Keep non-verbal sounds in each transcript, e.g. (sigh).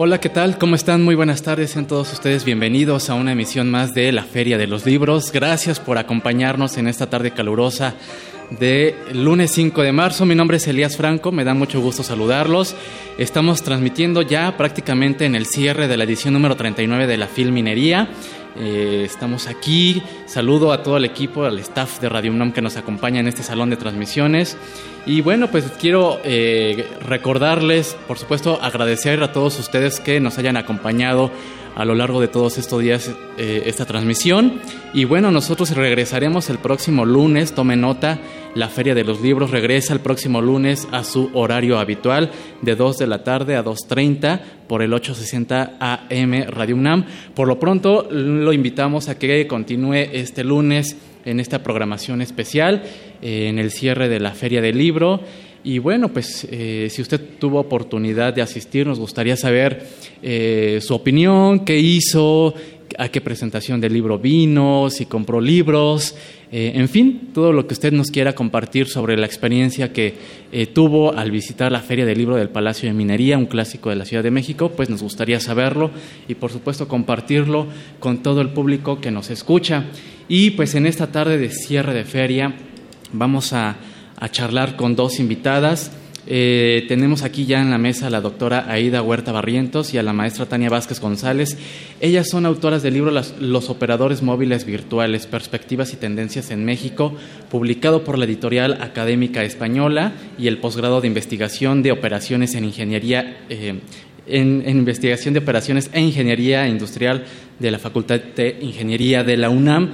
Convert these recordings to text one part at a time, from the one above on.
Hola, ¿qué tal? ¿Cómo están? Muy buenas tardes, sean todos ustedes bienvenidos a una emisión más de la Feria de los Libros. Gracias por acompañarnos en esta tarde calurosa de lunes 5 de marzo. Mi nombre es Elías Franco, me da mucho gusto saludarlos. Estamos transmitiendo ya prácticamente en el cierre de la edición número 39 de la Filminería. Eh, estamos aquí. Saludo a todo el equipo, al staff de Radio UNAM que nos acompaña en este salón de transmisiones. Y bueno, pues quiero eh, recordarles, por supuesto, agradecer a todos ustedes que nos hayan acompañado a lo largo de todos estos días eh, esta transmisión. Y bueno, nosotros regresaremos el próximo lunes, tome nota, la Feria de los Libros regresa el próximo lunes a su horario habitual de 2 de la tarde a 2.30 por el 860 AM Radio UNAM. Por lo pronto, lo invitamos a que continúe este lunes en esta programación especial, eh, en el cierre de la Feria del Libro. Y bueno, pues eh, si usted tuvo oportunidad de asistir, nos gustaría saber eh, su opinión, qué hizo, a qué presentación del libro vino, si compró libros, eh, en fin, todo lo que usted nos quiera compartir sobre la experiencia que tuvo al visitar la Feria del Libro del Palacio de Minería, un clásico de la Ciudad de México, pues nos gustaría saberlo y por supuesto compartirlo con todo el público que nos escucha. Y pues en esta tarde de cierre de feria vamos a a charlar con dos invitadas. Eh, tenemos aquí ya en la mesa a la doctora Aida Huerta Barrientos y a la maestra Tania Vázquez González. Ellas son autoras del libro Los operadores móviles virtuales, perspectivas y tendencias en México, publicado por la editorial académica española y el posgrado de investigación de operaciones en ingeniería. Eh, en, investigación de operaciones e ingeniería industrial de la Facultad de Ingeniería de la UNAM.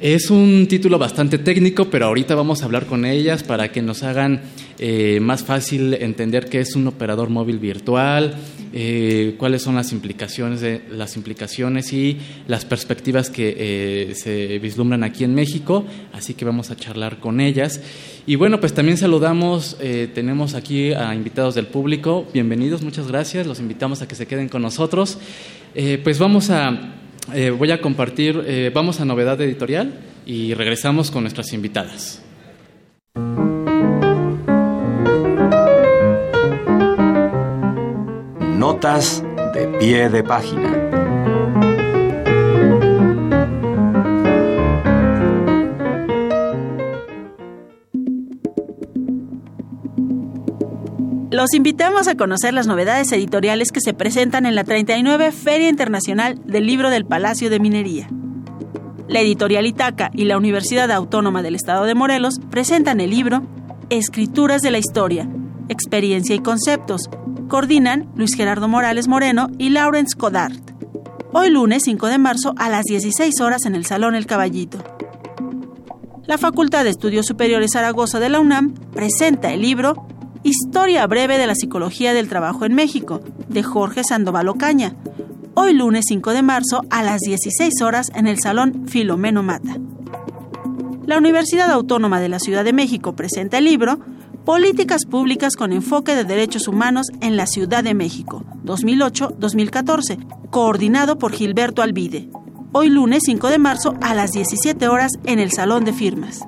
Es un título bastante técnico, pero ahorita vamos a hablar con ellas para que nos hagan eh, más fácil entender qué es un operador móvil virtual, eh, cuáles son las implicaciones, las implicaciones y las perspectivas que eh, se vislumbran aquí en México. Así que vamos a charlar con ellas. Y bueno, pues también saludamos, tenemos aquí a invitados del público. Bienvenidos, muchas gracias. Los invitamos a que se queden con nosotros. pues vamos a eh, voy a compartir, eh, vamos a novedad editorial y regresamos con nuestras invitadas. Notas de pie de página. Los invitamos a conocer las novedades editoriales que se presentan en la 39 Feria Internacional del Libro del Palacio de Minería. La editorial Itaca y la Universidad Autónoma del Estado de Morelos presentan el libro Escrituras de la Historia, Experiencia y Conceptos. Coordinan Luis Gerardo Morales Moreno y Lawrence Codart. Hoy lunes 5 de marzo a las 16 horas en el Salón El Caballito. La Facultad de Estudios Superiores Zaragoza de la UNAM presenta el libro Historia breve de la psicología del trabajo en México, de Jorge Sandoval Ocaña. Hoy lunes 5 de marzo a las 16 horas en el Salón Filomeno Mata. La Universidad Autónoma de la Ciudad de México presenta el libro Políticas Públicas con Enfoque de Derechos Humanos en la Ciudad de México, 2008-2014, coordinado por Gilberto Alvide. Hoy lunes 5 de marzo a las 17 horas en el Salón de Firmas.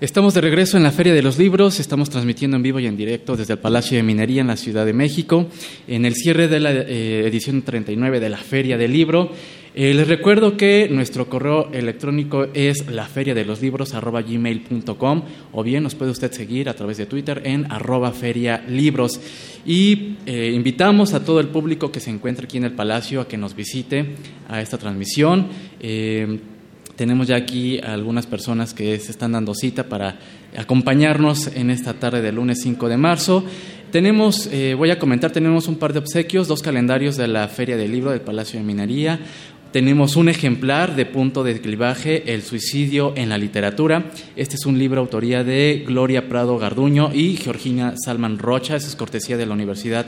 Estamos de regreso en la Feria de los Libros, estamos transmitiendo en vivo y en directo desde el Palacio de Minería en la Ciudad de México, en el cierre de la eh, edición 39 de la Feria del Libro. Eh, les recuerdo que nuestro correo electrónico es laferiadeloslibros.gmail.com o bien nos puede usted seguir a través de Twitter en arroba ferialibros. Y eh, invitamos a todo el público que se encuentre aquí en el Palacio a que nos visite a esta transmisión. Tenemos ya aquí algunas personas que se están dando cita para acompañarnos en esta tarde del lunes 5 de marzo. Tenemos, eh, voy a comentar, tenemos un par de obsequios, dos calendarios de la Feria del Libro del Palacio de Minería, tenemos un ejemplar de Punto de Clivaje, El suicidio en la literatura. Este es un libro autoría de Gloria Prado Garduño y Georgina Salman Rocha. es cortesía de la Universidad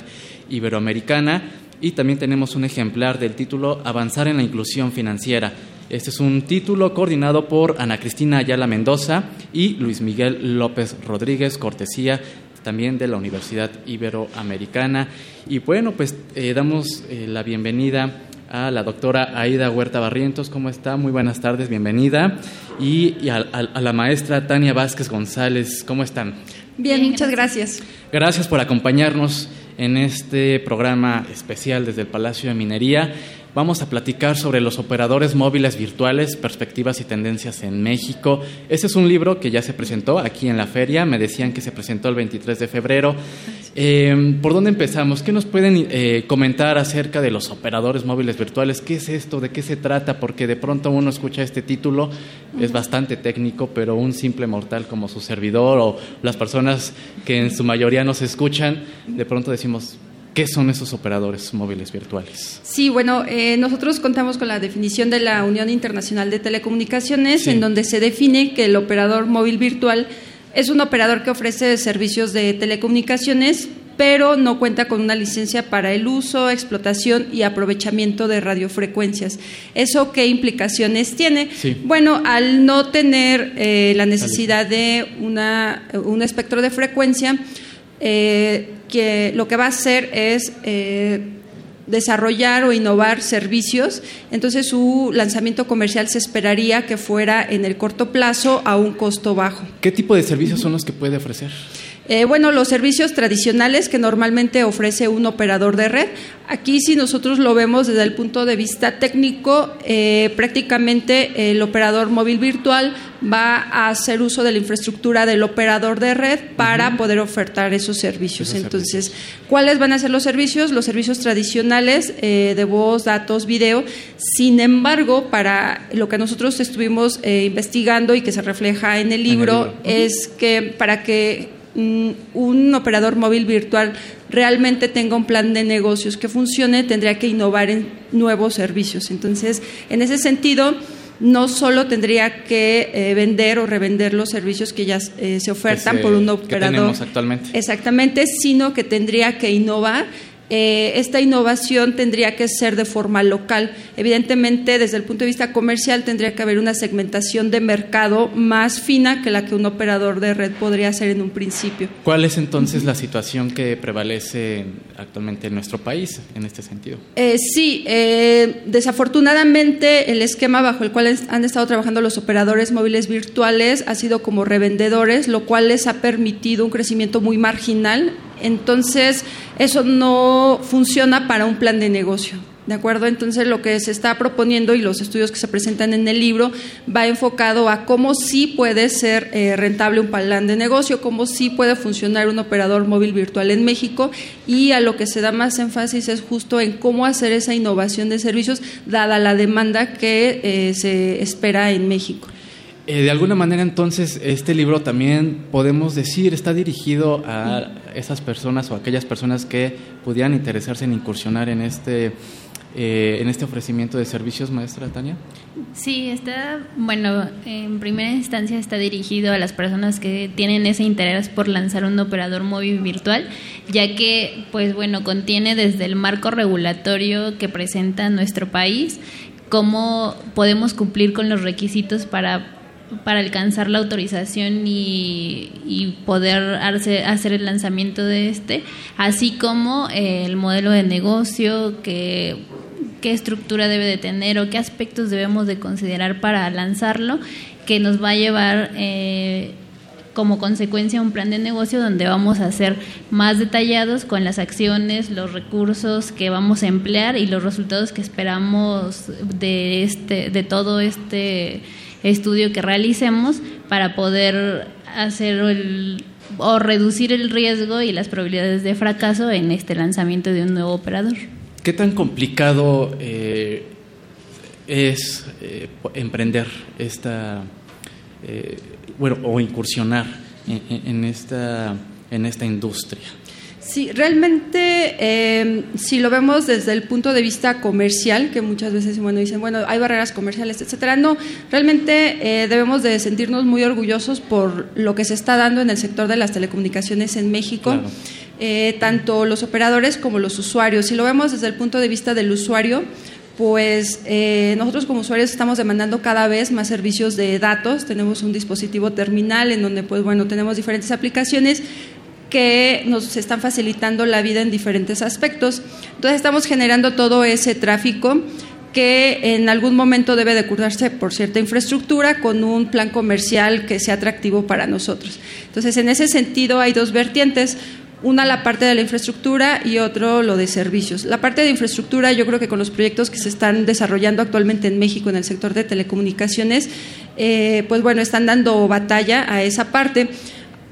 Iberoamericana. Y también tenemos un ejemplar del título Avanzar en la inclusión financiera. Este es un título coordinado por Ana Cristina Ayala Mendoza y Luis Miguel López Rodríguez, cortesía también de la Universidad Iberoamericana. Y bueno, pues eh, damos eh, la bienvenida a la doctora Aida Huerta Barrientos. ¿Cómo está? Muy buenas tardes, bienvenida. Y, a, la maestra Tania Vázquez González. ¿Cómo están? Bien, muchas gracias. Gracias por acompañarnos en este programa especial desde el Palacio de Minería. Vamos a platicar sobre los operadores móviles virtuales, perspectivas y tendencias en México. Este es un libro que ya se presentó aquí en la feria. Me decían que se presentó el 23 de febrero. Eh, ¿Por dónde empezamos? ¿Qué nos pueden eh, comentar acerca de los operadores móviles virtuales? ¿Qué es esto? ¿De qué se trata? Porque de pronto uno escucha este título, es bastante técnico, pero un simple mortal como su servidor o las personas que en su mayoría nos escuchan, de pronto decimos, ¿Qué son esos operadores móviles virtuales? Sí, bueno, eh, nosotros contamos con la definición de la Unión Internacional de Telecomunicaciones, en donde se define que el operador móvil virtual es un operador que ofrece servicios de telecomunicaciones, pero no cuenta con una licencia para el uso, explotación y aprovechamiento de radiofrecuencias. ¿Eso qué implicaciones tiene? Bueno, al no tener eh, la necesidad de una, un espectro de frecuencia, eh, que lo que va a hacer es eh, desarrollar o innovar servicios, entonces su lanzamiento comercial se esperaría que fuera en el corto plazo a un costo bajo. ¿Qué tipo de servicios son los que puede ofrecer? Eh, bueno, los servicios tradicionales que normalmente ofrece un operador de red. Aquí si nosotros lo vemos desde el punto de vista técnico, eh, prácticamente el operador móvil virtual va a hacer uso de la infraestructura del operador de red para poder ofertar esos servicios. Entonces, ¿cuáles van a ser los servicios? Los servicios tradicionales eh, de voz, datos, video. Sin embargo, para lo que nosotros estuvimos investigando y que se refleja en el libro, es que para que un operador móvil virtual realmente tenga un plan de negocios que funcione, tendría que innovar en nuevos servicios. Entonces, en ese sentido, no solo tendría que eh, vender o revender los servicios que ya eh, se ofertan por un operador. actualmente. Exactamente, sino que tendría que innovar eh, esta innovación tendría que ser de forma local. Evidentemente, desde el punto de vista comercial, tendría que haber una segmentación de mercado más fina que la que un operador de red podría hacer en un principio. ¿Cuál es entonces la situación que prevalece actualmente en nuestro país en este sentido? Eh, sí, eh, desafortunadamente el esquema bajo el cual han estado trabajando los operadores móviles virtuales ha sido como revendedores, lo cual les ha permitido un crecimiento muy marginal entonces, eso no funciona para un plan de negocio. ¿De acuerdo? Entonces, lo que se está proponiendo y los estudios que se presentan en el libro va enfocado a cómo sí puede ser eh, rentable un plan de negocio, cómo sí puede funcionar un operador móvil virtual en México y a lo que se da más énfasis es justo en cómo hacer esa innovación de servicios dada la demanda que eh, se espera en México. Eh, de alguna manera entonces este libro también podemos decir está dirigido a esas personas o aquellas personas que pudieran interesarse en incursionar en este eh, en este ofrecimiento de servicios, maestra Tania? Sí, está, bueno, en primera instancia está dirigido a las personas que tienen ese interés por lanzar un operador móvil virtual, ya que, pues bueno, contiene desde el marco regulatorio que presenta nuestro país, cómo podemos cumplir con los requisitos para para alcanzar la autorización y, poder hacer el lanzamiento de este, así como eh, el modelo de negocio, que, qué estructura debe de tener o qué aspectos debemos de considerar para lanzarlo, que nos va a llevar eh, como consecuencia un plan de negocio donde vamos a ser más detallados con las acciones, los recursos que vamos a emplear y los resultados que esperamos de este de todo este estudio que realicemos para poder hacer o reducir el riesgo y las probabilidades de fracaso en este lanzamiento de un nuevo operador. ¿Qué tan complicado eh, es eh, emprender esta, eh, bueno, o incursionar en, esta, en esta industria? Sí, realmente eh, si lo vemos desde el punto de vista comercial, que muchas veces bueno, dicen, bueno, hay barreras comerciales, etcétera, no, realmente eh, debemos de sentirnos muy orgullosos por lo que se está dando en el sector de las telecomunicaciones en México. Eh, tanto los operadores como los usuarios. Si lo vemos desde el punto de vista del usuario, pues nosotros como usuarios estamos demandando cada vez más servicios de datos. Tenemos un dispositivo terminal en donde, pues bueno, tenemos diferentes aplicaciones que nos están facilitando la vida en diferentes aspectos. Entonces estamos generando todo ese tráfico que en algún momento debe de curarse por cierta infraestructura con un plan comercial que sea atractivo para nosotros. Entonces, en ese sentido hay dos vertientes, una la parte de la infraestructura y otro lo de servicios. La parte de infraestructura, yo creo que con los proyectos que se están desarrollando actualmente en México en el sector de telecomunicaciones, eh, pues bueno, están dando batalla a esa parte.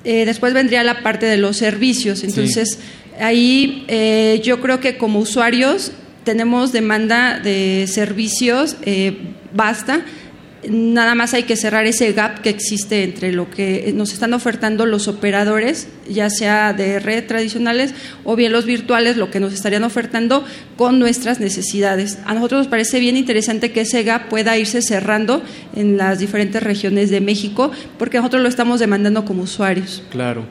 Eh, después vendría la parte de los servicios. Entonces, ahí eh, yo creo que como usuarios tenemos demanda de servicios eh, basta nada más hay que cerrar ese gap que existe entre lo que nos están ofertando los operadores, ya sea de red tradicionales o bien los virtuales, lo que nos estarían ofertando con nuestras necesidades. A nosotros nos parece bien interesante que ese gap pueda irse cerrando en las diferentes regiones de México, porque nosotros lo estamos demandando como usuarios. Claro.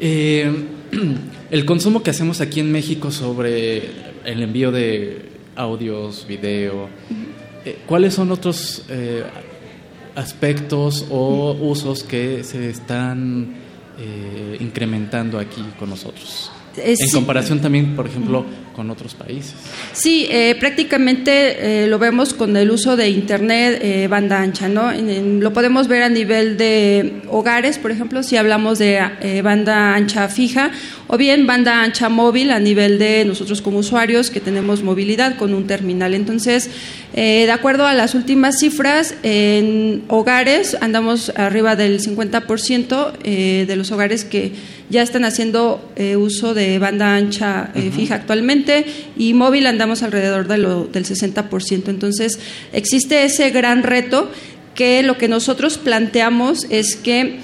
Eh, (clears throat) el consumo que hacemos aquí en México sobre el envío de audios, video, ¿Cuáles son otros eh, aspectos o usos que se están eh, incrementando aquí con nosotros? en comparación también, por ejemplo, con otros países. Sí, prácticamente lo vemos con el uso de Internet banda ancha, ¿no? lo podemos ver a nivel de hogares, por ejemplo, si hablamos de banda ancha fija o bien banda ancha móvil a nivel de nosotros como usuarios que tenemos movilidad con un terminal. Entonces, eh, de acuerdo a las últimas cifras, en hogares andamos arriba del 50% eh, de los hogares que ya están haciendo eh, uso de banda ancha fija actualmente y móvil andamos alrededor de lo, del 60%. Entonces, existe ese gran reto que lo que nosotros planteamos es que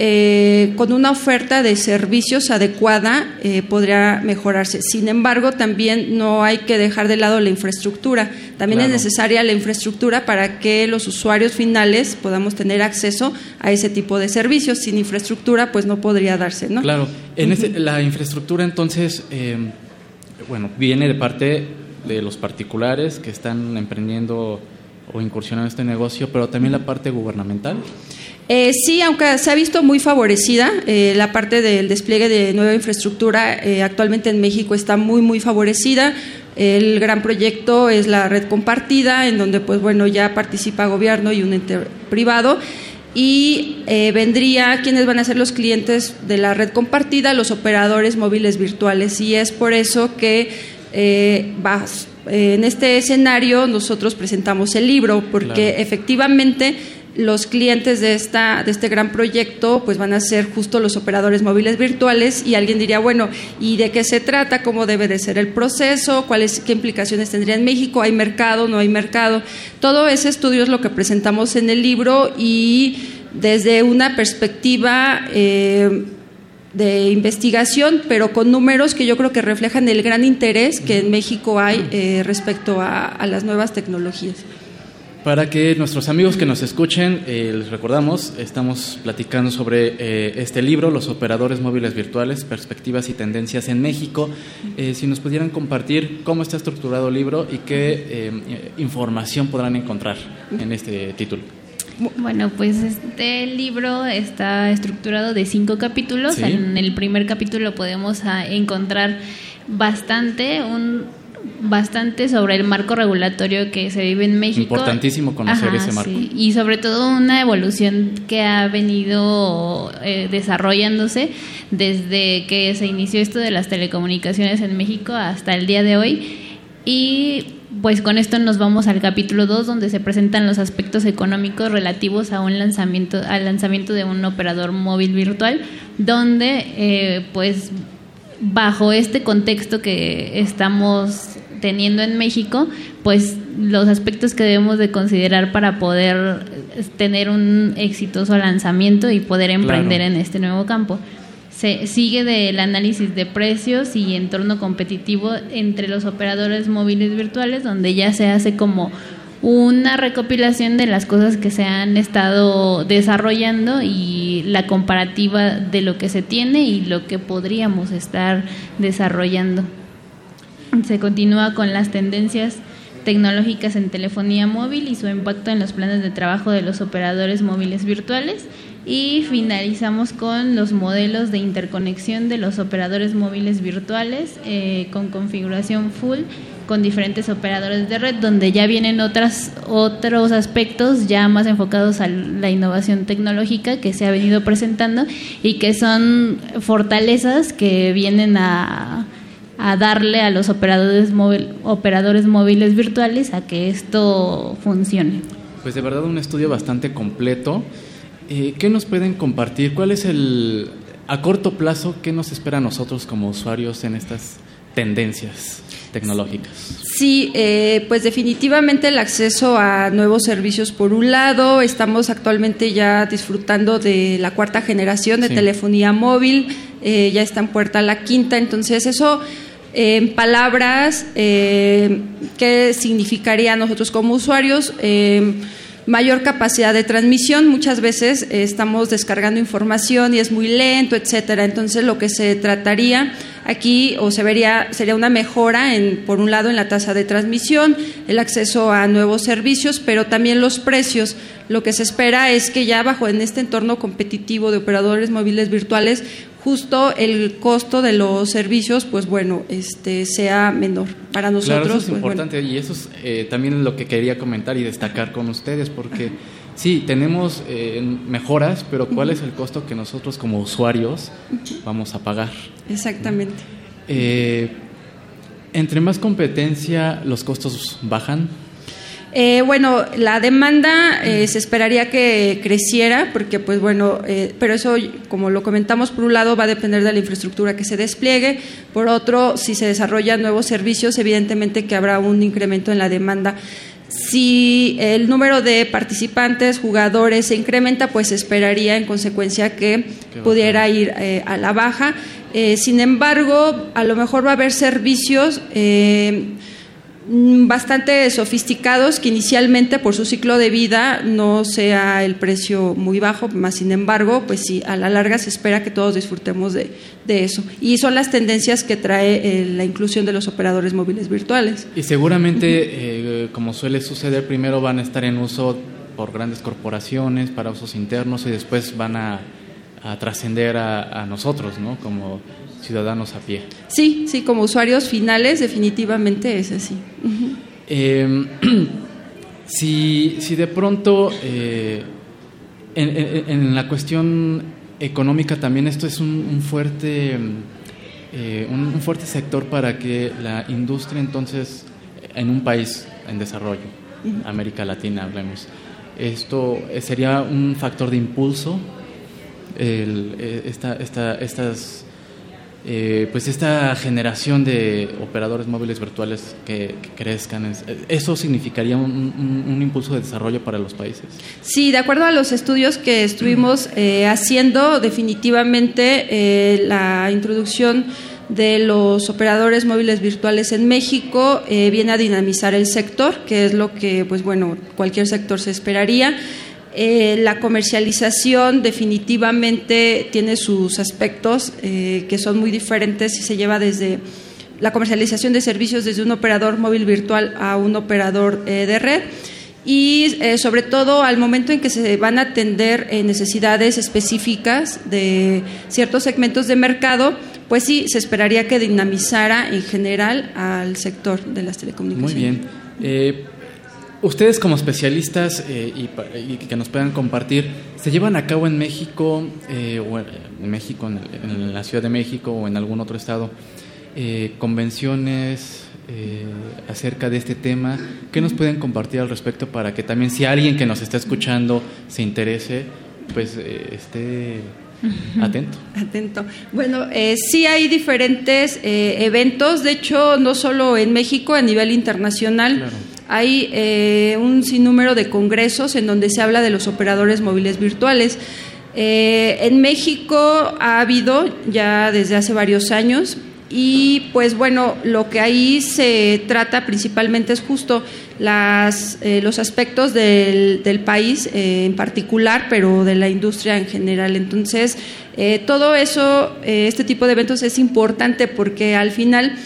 eh, con una oferta de servicios adecuada eh, podría mejorarse. Sin embargo, también no hay que dejar de lado la infraestructura. También es necesaria la infraestructura para que los usuarios finales podamos tener acceso a ese tipo de servicios. Sin infraestructura, pues no podría darse. ¿no? Claro. En la infraestructura, entonces, eh, bueno, viene de parte de los particulares que están emprendiendo o incursionando este negocio, pero también la parte gubernamental. Eh, sí, aunque se ha visto muy favorecida, eh, la parte del despliegue de nueva infraestructura eh, actualmente en México está muy, muy favorecida. El gran proyecto es la red compartida, en donde pues bueno ya participa gobierno y un ente privado. Y vendría quienes van a ser los clientes de la red compartida, los operadores móviles virtuales. Y es por eso que en este escenario nosotros presentamos el libro, porque efectivamente los clientes de, esta, de este gran proyecto pues van a ser justo los operadores móviles virtuales y alguien diría, bueno, ¿y de qué se trata? ¿Cómo debe de ser el proceso? ¿Cuáles, ¿Qué implicaciones tendría en México? ¿Hay mercado? ¿No hay mercado? Todo ese estudio es lo que presentamos en el libro y desde una perspectiva... Eh, de investigación, pero con números que yo creo que reflejan el gran interés que en México hay eh, respecto a las nuevas tecnologías. Para que nuestros amigos que nos escuchen, eh, les recordamos, estamos platicando sobre eh, este libro, Los operadores móviles virtuales, perspectivas y tendencias en México. Eh, si nos pudieran compartir cómo está estructurado el libro y qué información podrán encontrar en este título. Bueno, pues este libro está estructurado de cinco capítulos. En el primer capítulo podemos ah, encontrar bastante un bastante sobre el marco regulatorio que se vive en México. Importantísimo conocer ese marco. Y sobre todo una evolución que ha venido eh, desarrollándose desde que se inició esto de las telecomunicaciones en México hasta el día de hoy. Y pues con esto nos vamos al capítulo 2 donde se presentan los aspectos económicos relativos a un lanzamiento al lanzamiento de un operador móvil virtual donde eh, pues bajo este contexto que estamos teniendo en México, pues los aspectos que debemos de considerar para poder tener un exitoso lanzamiento y poder emprender en este nuevo campo. se sigue del análisis de precios y entorno competitivo entre los operadores móviles virtuales, donde ya se hace como una recopilación de las cosas que se han estado desarrollando y la comparativa de lo que se tiene y lo que podríamos estar desarrollando. Se continúa con las tendencias tecnológicas en telefonía móvil y su impacto en los planes de trabajo de los operadores móviles virtuales y finalizamos con los modelos de interconexión de los operadores móviles virtuales eh, con configuración full con diferentes operadores de red, donde ya vienen otras, otros aspectos ya más enfocados a la innovación tecnológica que se ha venido presentando y que son fortalezas que vienen a, a darle a los operadores, móvil, operadores móviles virtuales a que esto funcione. Pues de verdad un estudio bastante completo. Eh, ¿Qué nos pueden compartir? ¿Cuál es el, a corto plazo, qué nos espera a nosotros como usuarios en estas tendencias? Tecnológicas. Sí, eh, pues definitivamente el acceso a nuevos servicios por un lado, estamos actualmente ya disfrutando de la cuarta generación de telefonía móvil, eh, ya está en puerta la quinta, entonces eso en palabras, eh, ¿qué significaría a nosotros como usuarios? mayor capacidad de transmisión. Muchas veces estamos descargando información y es muy lento, etcétera. Entonces, lo que se trataría aquí o se vería sería una mejora en por un lado en la tasa de transmisión, el acceso a nuevos servicios, pero también los precios. Lo que se espera es que ya bajo en este entorno competitivo de operadores móviles virtuales justo el costo de los servicios, pues bueno, este sea menor para nosotros. Claro, eso es pues, importante y eso es eh, también lo que quería comentar y destacar con ustedes, porque sí, tenemos eh, mejoras, pero ¿cuál es el costo que nosotros como usuarios vamos a pagar? Exactamente. Eh, entre más competencia, los costos bajan. Eh, bueno, la demanda eh, se esperaría que creciera, porque, pues bueno, eh, pero eso, como lo comentamos, por un lado va a depender de la infraestructura que se despliegue, por otro, si se desarrollan nuevos servicios, evidentemente que habrá un incremento en la demanda. Si el número de participantes, jugadores se incrementa, pues esperaría en consecuencia que pudiera ir a la baja. sin embargo, a lo mejor va a haber servicios Mm, bastante sofisticados que inicialmente por su ciclo de vida no sea el precio muy bajo, más sin embargo, pues sí, a la larga se espera que todos disfrutemos de, eso. Y son las tendencias que trae eh, la inclusión de los operadores móviles virtuales. Y seguramente, eh, como suele suceder, primero van a estar en uso por grandes corporaciones para usos internos y después van a, trascender a, a nosotros, ¿no? Como ciudadanos a pie. Sí, sí, como usuarios finales definitivamente es así. Em, (clears throat) si, si, de pronto eh, en, la cuestión económica también esto es un, fuerte eh, un, fuerte sector para que la industria entonces en un país en desarrollo, América Latina hablemos, esto sería un factor de impulso el, eh, esta, esta, estas eh, pues esta generación de operadores móviles virtuales que, crezcan, ¿eso significaría un, impulso de desarrollo para los países? Sí, de acuerdo a los estudios que estuvimos eh, haciendo, definitivamente eh, la introducción de los operadores móviles virtuales en México viene a dinamizar el sector, que es lo que, pues bueno, cualquier sector se esperaría. Eh, la comercialización definitivamente tiene sus aspectos eh, que son muy diferentes y se lleva desde la comercialización de servicios desde un operador móvil virtual a un operador eh, de red y sobre todo al momento en que se van a atender necesidades específicas de ciertos segmentos de mercado, pues sí, se esperaría que dinamizara en general al sector de las telecomunicaciones. Muy bien. Ustedes como especialistas eh, y, que nos puedan compartir, ¿se llevan a cabo en México, eh, o en México, en, la Ciudad de México o en algún otro estado, eh, convenciones acerca de este tema? ¿Qué nos pueden compartir al respecto para que también si alguien que nos está escuchando se interese, pues esté Atento. (laughs) Atento. Bueno, sí hay diferentes eventos, de hecho, no solo en México, a nivel internacional. Claro. Hay eh, un sinnúmero de congresos en donde se habla de los operadores móviles virtuales. Eh, en México ha habido ya desde hace varios años y pues bueno, lo que ahí se trata principalmente es justo las, eh, los aspectos del, del país eh, en particular, pero de la industria en general. Entonces, eh, todo eso, este tipo de eventos es importante porque al final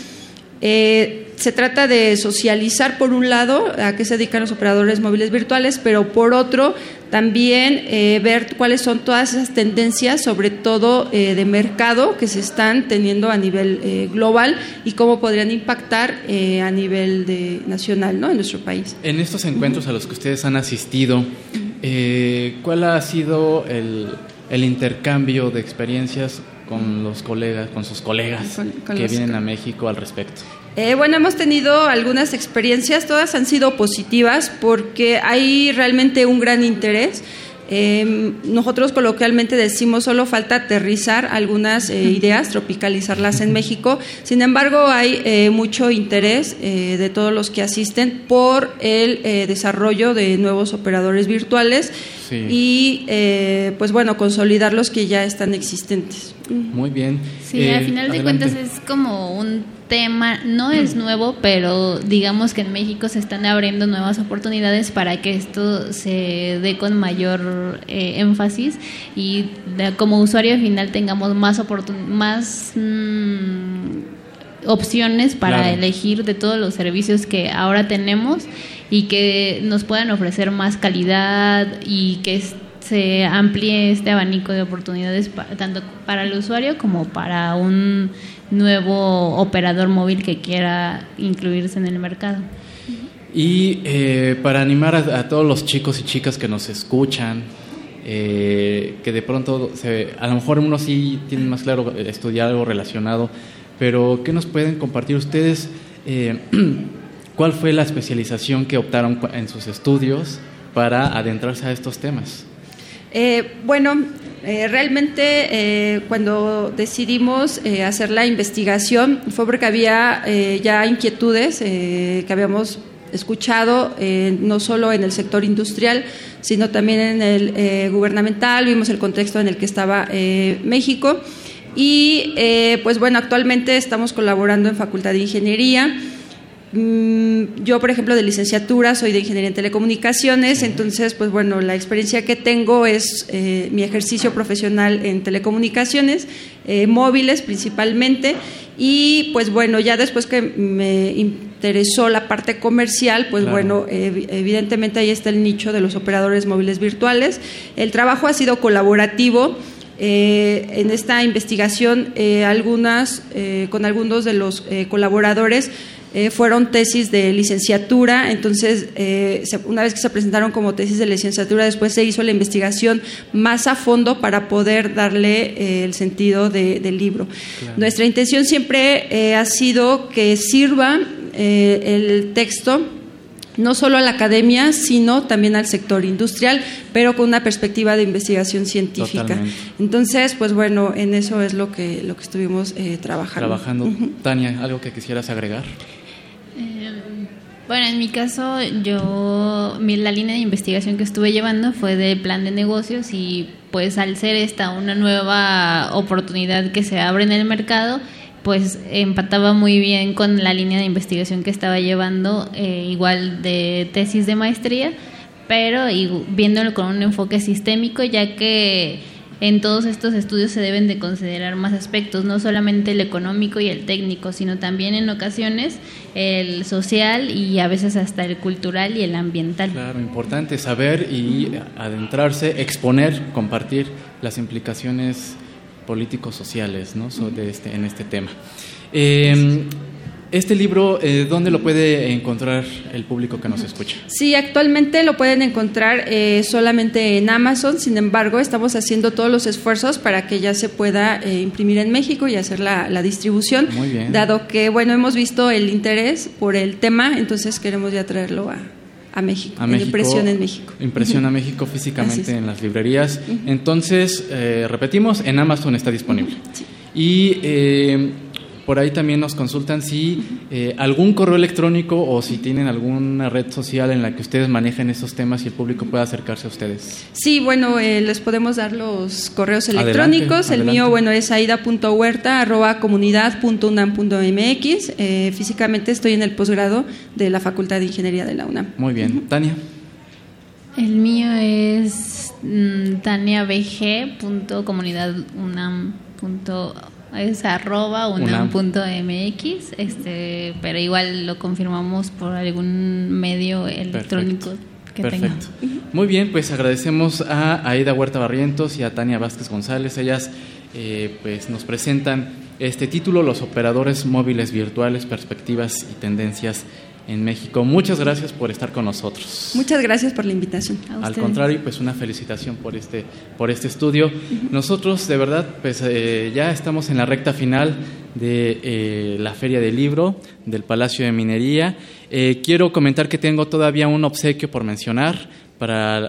se trata de socializar por un lado a qué se dedican los operadores móviles virtuales, pero por otro también eh, ver cuáles son todas esas tendencias, sobre todo eh, de mercado, que se están teniendo a nivel eh, global y cómo podrían impactar a nivel de, nacional ¿no? en nuestro país. En estos encuentros a los que ustedes han asistido, ¿cuál ha sido el, el, intercambio de experiencias con los colegas, con sus colegas que vienen a México al respecto? Eh, bueno, hemos tenido algunas experiencias, todas han sido positivas porque hay realmente un gran interés. Em, nosotros coloquialmente decimos solo falta aterrizar algunas eh, ideas, tropicalizarlas en México. Sin embargo, hay eh, mucho interés de todos los que asisten por el desarrollo de nuevos operadores virtuales y, pues bueno, consolidar los que ya están existentes. Muy bien. Sí, al final de cuentas es como un tema no es nuevo, pero digamos que en México se están abriendo nuevas oportunidades para que esto se dé con mayor eh, énfasis y como usuario final tengamos más más mm, opciones para elegir de todos los servicios que ahora tenemos y que nos puedan ofrecer más calidad y que se amplíe este abanico de oportunidades tanto para el usuario como para un nuevo operador móvil que quiera incluirse en el mercado. Y eh, para animar a, todos los chicos y chicas que nos escuchan, eh, que de pronto, se, a lo mejor unos sí tienen más claro estudiar algo relacionado, pero ¿qué nos pueden compartir ustedes? Eh, (clears throat) ¿Cuál fue la especialización que optaron en sus estudios para adentrarse a estos temas? Bueno, eh, realmente eh, cuando decidimos eh, hacer la investigación fue porque había ya inquietudes que habíamos escuchado no solo en el sector industrial, sino también en el gubernamental, vimos el contexto en el que estaba México y pues bueno, actualmente estamos colaborando en Facultad de Ingeniería. Mm, yo, por ejemplo, de licenciatura, soy de Ingeniería en Telecomunicaciones, entonces, pues bueno, la experiencia que tengo es eh, mi ejercicio profesional en telecomunicaciones, eh, móviles principalmente, y pues bueno, ya después que me interesó la parte comercial, pues bueno, evidentemente ahí está el nicho de los operadores móviles virtuales. El trabajo ha sido colaborativo. Eh, en esta investigación, algunas, con algunos de los colaboradores, eh, fueron tesis de licenciatura, entonces eh, una vez que se presentaron como tesis de licenciatura, después se hizo la investigación más a fondo para poder darle eh, el sentido del libro. Nuestra intención siempre ha sido que sirva el texto no solo a la academia, sino también al sector industrial, pero con una perspectiva de investigación científica. Entonces, pues bueno, en eso es lo que, lo que estuvimos trabajando. Trabajando. Tania, ¿algo que quisieras agregar? Bueno, en mi caso, yo, la línea de investigación que estuve llevando fue de plan de negocios y pues al ser esta una nueva oportunidad que se abre en el mercado, pues empataba muy bien con la línea de investigación que estaba llevando, eh, igual de tesis de maestría, pero y viéndolo con un enfoque sistémico, ya que en todos estos estudios se deben de considerar más aspectos, no solamente el económico y el técnico, sino también en ocasiones el social y a veces hasta el cultural y el ambiental. Claro, importante saber y adentrarse, exponer, compartir las implicaciones políticos sociales ¿no? de este, en este tema. Eh, este libro, eh, ¿dónde lo puede encontrar el público que nos escucha? Sí, actualmente lo pueden encontrar eh, solamente en Amazon, sin embargo, estamos haciendo todos los esfuerzos para que ya se pueda eh, imprimir en México y hacer la, distribución. Muy bien. Dado que, bueno, hemos visto el interés por el tema, entonces queremos ya traerlo a, México, a México, impresión en México. Impresión a México físicamente en las librerías. Entonces, repetimos, en Amazon está disponible. Sí. Y por ahí también nos consultan si eh, algún correo electrónico o si tienen alguna red social en la que ustedes manejen esos temas y el público pueda acercarse a ustedes. Sí, bueno, eh, les podemos dar los correos electrónicos. el mío, bueno, es aida.huerta.comunidad.unam.mx. Eh, físicamente estoy en el posgrado de la Facultad de Ingeniería de la UNAM. Muy bien. Tania. El mío es mm, taniabg.comunidadunam.mx es arroba unam.mx, este, pero igual lo confirmamos por algún medio electrónico. Que Perfecto. Muy bien, pues agradecemos a Aida Huerta Barrientos y a Tania Vázquez González. Ellas eh, pues nos presentan este título, Los operadores móviles virtuales, perspectivas y tendencias en México. Muchas gracias por estar con nosotros. Muchas gracias por la invitación. Al contrario, pues una felicitación por este, por este estudio. Nosotros, de verdad, pues eh, ya estamos en la recta final de eh, la Feria del Libro del Palacio de Minería. Eh, quiero comentar que tengo todavía un obsequio por mencionar para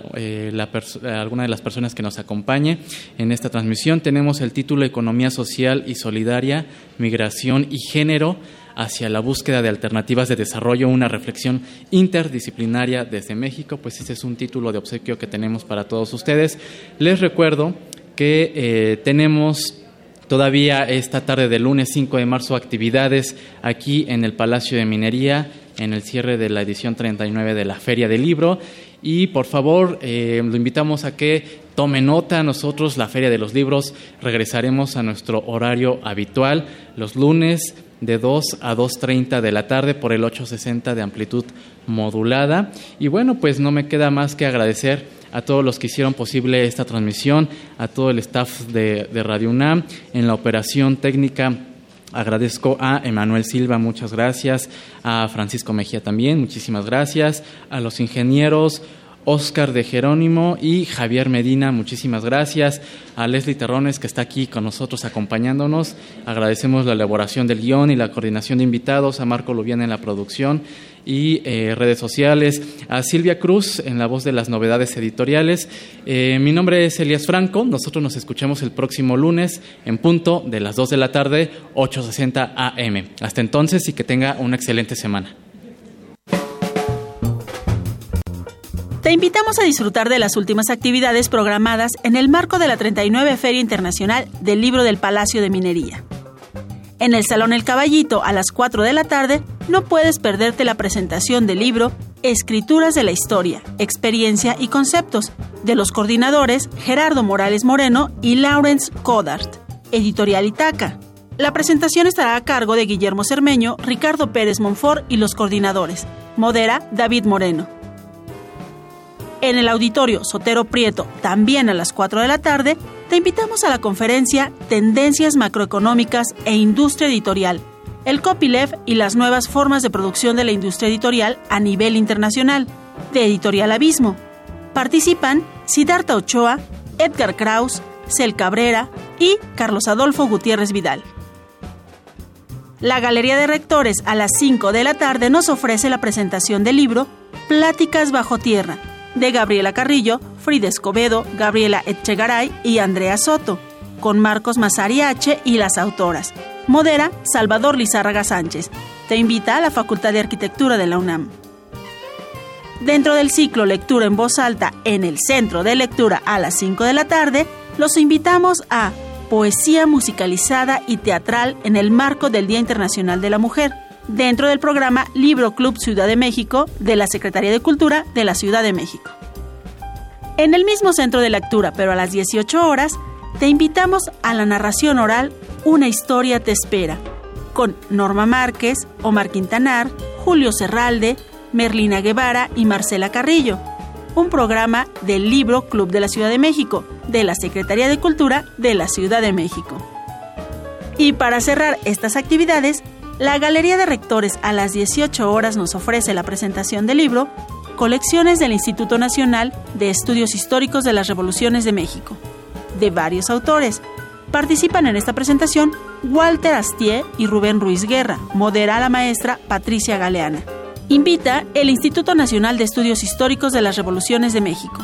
alguna de las personas que nos acompañe en esta transmisión. Tenemos el título Economía Social y Solidaria, Migración y Género hacia la búsqueda de alternativas de desarrollo, una reflexión interdisciplinaria desde México, pues ese es un título de obsequio que tenemos para todos ustedes. Les recuerdo que eh, tenemos todavía esta tarde del lunes 5 de marzo actividades aquí en el Palacio de Minería en el cierre de la edición 39 de la Feria del Libro. Y por favor, eh, lo invitamos a que tome nota. Nosotros, la Feria de los Libros, regresaremos a nuestro horario habitual los lunes de 2 a 2.30 de la tarde por el 860 de amplitud modulada. Y bueno, pues no me queda más que agradecer a todos los que hicieron posible esta transmisión, a todo el staff de, de Radio UNAM, en la operación técnica. Agradezco a Emanuel Silva, muchas gracias, a Francisco Mejía también, muchísimas gracias, a los ingenieros, Oscar de Jerónimo y Javier Medina, muchísimas gracias. A Leslie Terrones, que está aquí con nosotros acompañándonos. Agradecemos la elaboración del guion y la coordinación de invitados, a Marco Lubián en la producción y eh, redes sociales, a Silvia Cruz en la voz de las novedades editoriales. Eh, mi nombre es Elías Franco, nosotros nos escuchamos el próximo lunes en punto de las 2 de la tarde, 8.60 am. Hasta entonces y que tenga una excelente semana. Te invitamos a disfrutar de las últimas actividades programadas en el marco de la 39 Feria Internacional del Libro del Palacio de Minería. En el Salón El Caballito a las 4 de la tarde no puedes perderte la presentación del libro Escrituras de la Historia, Experiencia y Conceptos de los coordinadores Gerardo Morales Moreno y Lawrence Codart, editorial Itaca. La presentación estará a cargo de Guillermo Cermeño, Ricardo Pérez Monfort y los coordinadores. Modera David Moreno. En el auditorio Sotero Prieto, también a las 4 de la tarde, te invitamos a la conferencia Tendencias macroeconómicas e industria editorial, el copyleft y las nuevas formas de producción de la industria editorial a nivel internacional, de Editorial Abismo. Participan Siddhartha Ochoa, Edgar Kraus, Cel Cabrera y Carlos Adolfo Gutiérrez Vidal. La Galería de Rectores a las 5 de la tarde nos ofrece la presentación del libro Pláticas bajo tierra, de Gabriela Carrillo, Frida Escobedo, Gabriela Echegaray y Andrea Soto, con Marcos Mazari H. y las autoras. Modera Salvador Lizárraga Sánchez. Te invita a la Facultad de Arquitectura de la UNAM. Dentro del ciclo Lectura en voz alta en el Centro de Lectura a las 5 de la tarde, los invitamos a Poesía musicalizada y teatral en el marco del Día Internacional de la Mujer dentro del programa Libro Club Ciudad de México de la Secretaría de Cultura de la Ciudad de México. En el mismo centro de lectura, pero a las 18 horas, te invitamos a la narración oral Una historia te espera, con Norma Márquez, Omar Quintanar, Julio Serralde, Merlina Guevara y Marcela Carrillo, un programa del Libro Club de la Ciudad de México, de la Secretaría de Cultura de la Ciudad de México. Y para cerrar estas actividades, la Galería de Rectores a las 18 horas nos ofrece la presentación del libro Colecciones del Instituto Nacional de Estudios Históricos de las Revoluciones de México, de varios autores. Participan en esta presentación Walter Astier y Rubén Ruiz Guerra, modera la maestra Patricia Galeana. Invita el Instituto Nacional de Estudios Históricos de las Revoluciones de México.